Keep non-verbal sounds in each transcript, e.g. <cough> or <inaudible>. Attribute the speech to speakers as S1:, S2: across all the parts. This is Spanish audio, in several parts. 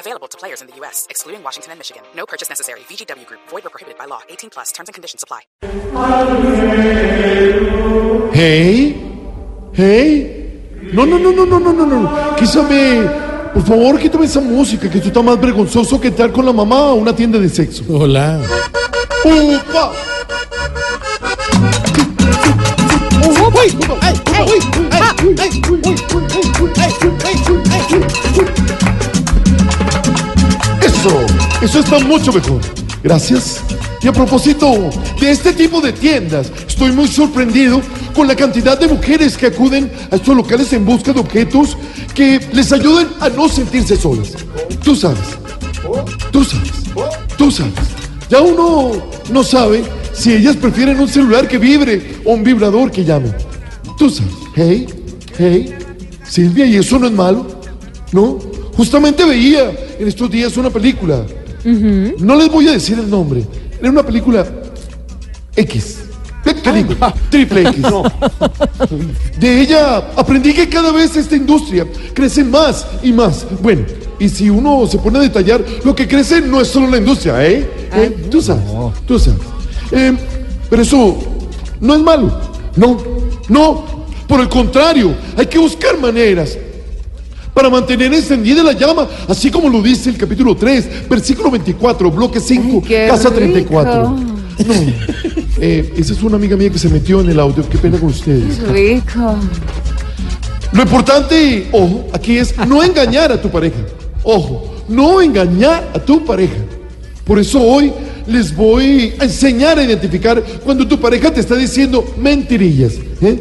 S1: Available to players in the U.S., excluding Washington and Michigan. No purchase necessary. VGW Group. Void or prohibited by law. 18 plus. Terms and conditions apply.
S2: Hey, hey. No, no, no, no, no, no, no, no. Quísame. Por favor, quítame esa música, que esto está más vergonzoso que entrar con la mamá a una tienda de sexo.
S3: Hola.
S2: ¡Upa! Eso, está mucho mejor. Gracias. Y a propósito de este tipo de tiendas, estoy muy sorprendido con la cantidad de mujeres que acuden a estos locales en busca de objetos que les ayuden a no sentirse solas. Tú sabes, tú sabes, tú sabes. Ya uno no sabe si ellas prefieren un celular que vibre o un vibrador que llame. Tú sabes, hey, hey, Silvia, ¿y eso no es malo? ¿No? Justamente veía en estos días una película. No les voy a decir el nombre. Era una película X. ¿Qué te digo? Triple X. De ella aprendí que cada vez esta industria crece más y más. Bueno, y si uno se pone a detallar, lo que crece no es solo la industria, ¿eh? ¿Eh? Tú sabes, tú sabes. Eh, pero eso no es malo. No, no. Por el contrario, hay que buscar maneras para mantener encendida la llama, así como lo dice el capítulo 3, versículo 24, bloque 5,
S4: qué
S2: casa
S4: rico.
S2: 34. No, eh, esa es una amiga mía que se metió en el audio, qué pena con ustedes.
S4: Rico.
S2: Lo importante, ojo, aquí es no engañar a tu pareja. Ojo, no engañar a tu pareja. Por eso hoy les voy a enseñar a identificar cuando tu pareja te está diciendo mentirillas. ¿eh?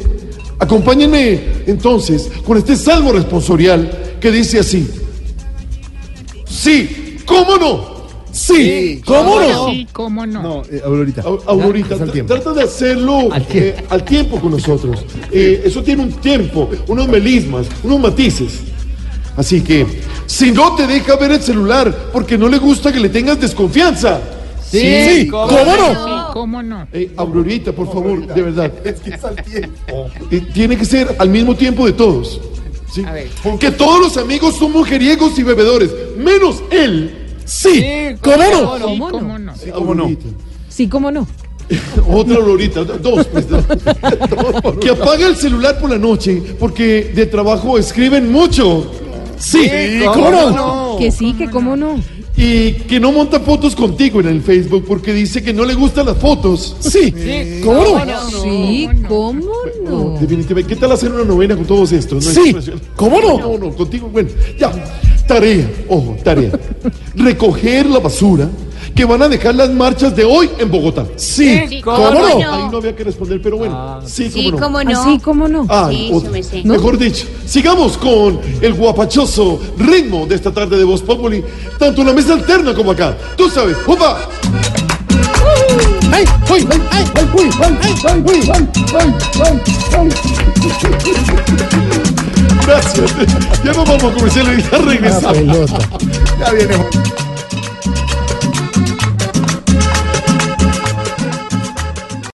S2: Acompáñenme entonces con este salmo responsorial que dice así. Sí, ¿cómo no? Sí, ¿cómo no?
S3: Sí, cómo no.
S5: No, eh, Aurorita.
S2: Au- Aurorita,
S5: Ya, al tiempo.
S2: trata de hacerlo
S5: Al tiempo.
S2: eh, al tiempo con nosotros. Eh, eso tiene un tiempo, unos melismas, unos matices. Así que, si no te deja ver el celular porque no le gusta que le tengas desconfianza.
S5: Sí,
S2: ¿cómo no?
S3: Cómo no.
S2: Eh, Aurorita, por favor, de verdad. <laughs>
S5: Es que es al tiempo.
S2: Eh, tiene que ser al mismo tiempo de todos. ¿sí? Porque todos los amigos son mujeriegos y bebedores, menos él. Sí, ¿cómo no?
S3: Sí, cómo no.
S5: ¿Cómo no?
S4: Sí, cómo no. <laughs>
S2: Otra Aurorita, dos, pues, dos. <laughs> que apaga el celular por la noche porque de trabajo escriben mucho. Sí, ¿cómo no?
S4: Que sí, que cómo no.
S2: Y que no monta fotos contigo en el Facebook porque dice que no le gustan las fotos. Sí, ¿cómo no?
S4: Sí, cómo
S2: No,
S4: no.
S2: definitivamente. ¿Qué tal hacer una novena con todos estos? No
S5: Sí. ¿cómo no?
S2: No, no, contigo, bueno, ya. Tarea, ojo, tarea. Recoger la basura que van a dejar las marchas de hoy en Bogotá. Sí,
S5: ¿cómo no?
S2: Ahí no había que responder, pero bueno, sí, cómo
S6: Sí,
S2: no.
S6: cómo no.
S4: Así, cómo no.
S2: Ay,
S6: Sí, me sé.
S2: Mejor dicho, sigamos con el guapachoso ritmo de esta tarde de Voz Populi, tanto en la mesa alterna como acá. Tú sabes, ¡Upa!
S5: ¡Ay, ay, ay, ay, ay, uy, ay, ay, ay, uy, ay, ay, ay, ay.
S2: Gracias. Ya nos vamos a comercial y ya regresamos.
S5: Ya viene.